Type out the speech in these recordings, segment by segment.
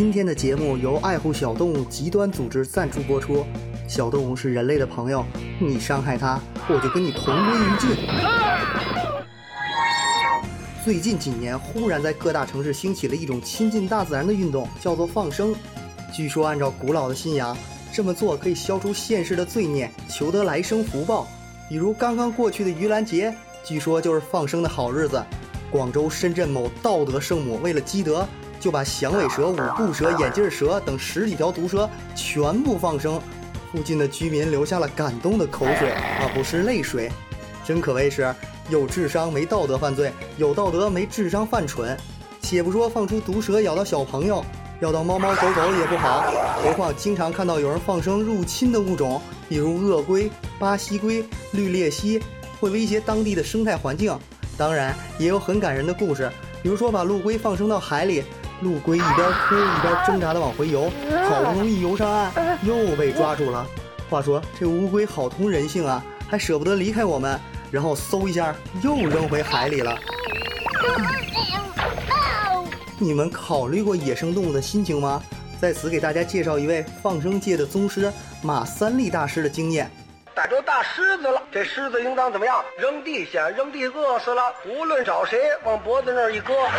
今天的节目由爱护小动物极端组织赞助播出。小动物是人类的朋友，你伤害它，我就跟你同归于尽。最近几年，忽然在各大城市兴起了一种亲近大自然的运动，叫做放生。据说，按照古老的信仰，这么做可以消除现世的罪孽，求得来生福报。比如刚刚过去的盂兰节，据说就是放生的好日子。广州、深圳某道德圣母为了积德，就把响尾蛇、五步蛇、眼镜蛇等十几条毒蛇全部放生，附近的居民流下了感动的口水，而不是泪水。真可谓是有智商没道德犯罪，有道德没智商犯蠢。且不说放出毒蛇咬到小朋友，咬到猫猫狗狗也不好，何况经常看到有人放生入侵的物种，比如鳄龟、巴西龟、绿鬣蜥，会威胁当地的生态环境。当然，也有很感人的故事，比如说把陆龟放生到海里，陆龟一边哭一边挣扎的往回游，好不容易游上岸，又被抓住了。话说这乌龟好通人性啊，还舍不得离开我们，然后嗖一下又扔回海里了。你们考虑过野生动物的心情吗？在此给大家介绍一位放生界的宗师马三立大师的经验。逮着大狮子了，这狮子应当怎么样？扔地下，扔地饿死了。无论找谁，往脖子那儿一搁，啊！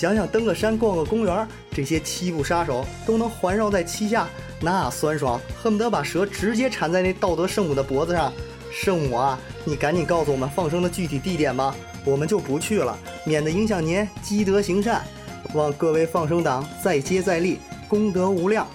想想登个山、逛个公园，这些七步杀手都能环绕在七下，那酸爽，恨不得把蛇直接缠在那道德圣母的脖子上。圣母啊，你赶紧告诉我们放生的具体地点吧，我们就不去了，免得影响您积德行善。望各位放生党再接再厉，功德无量。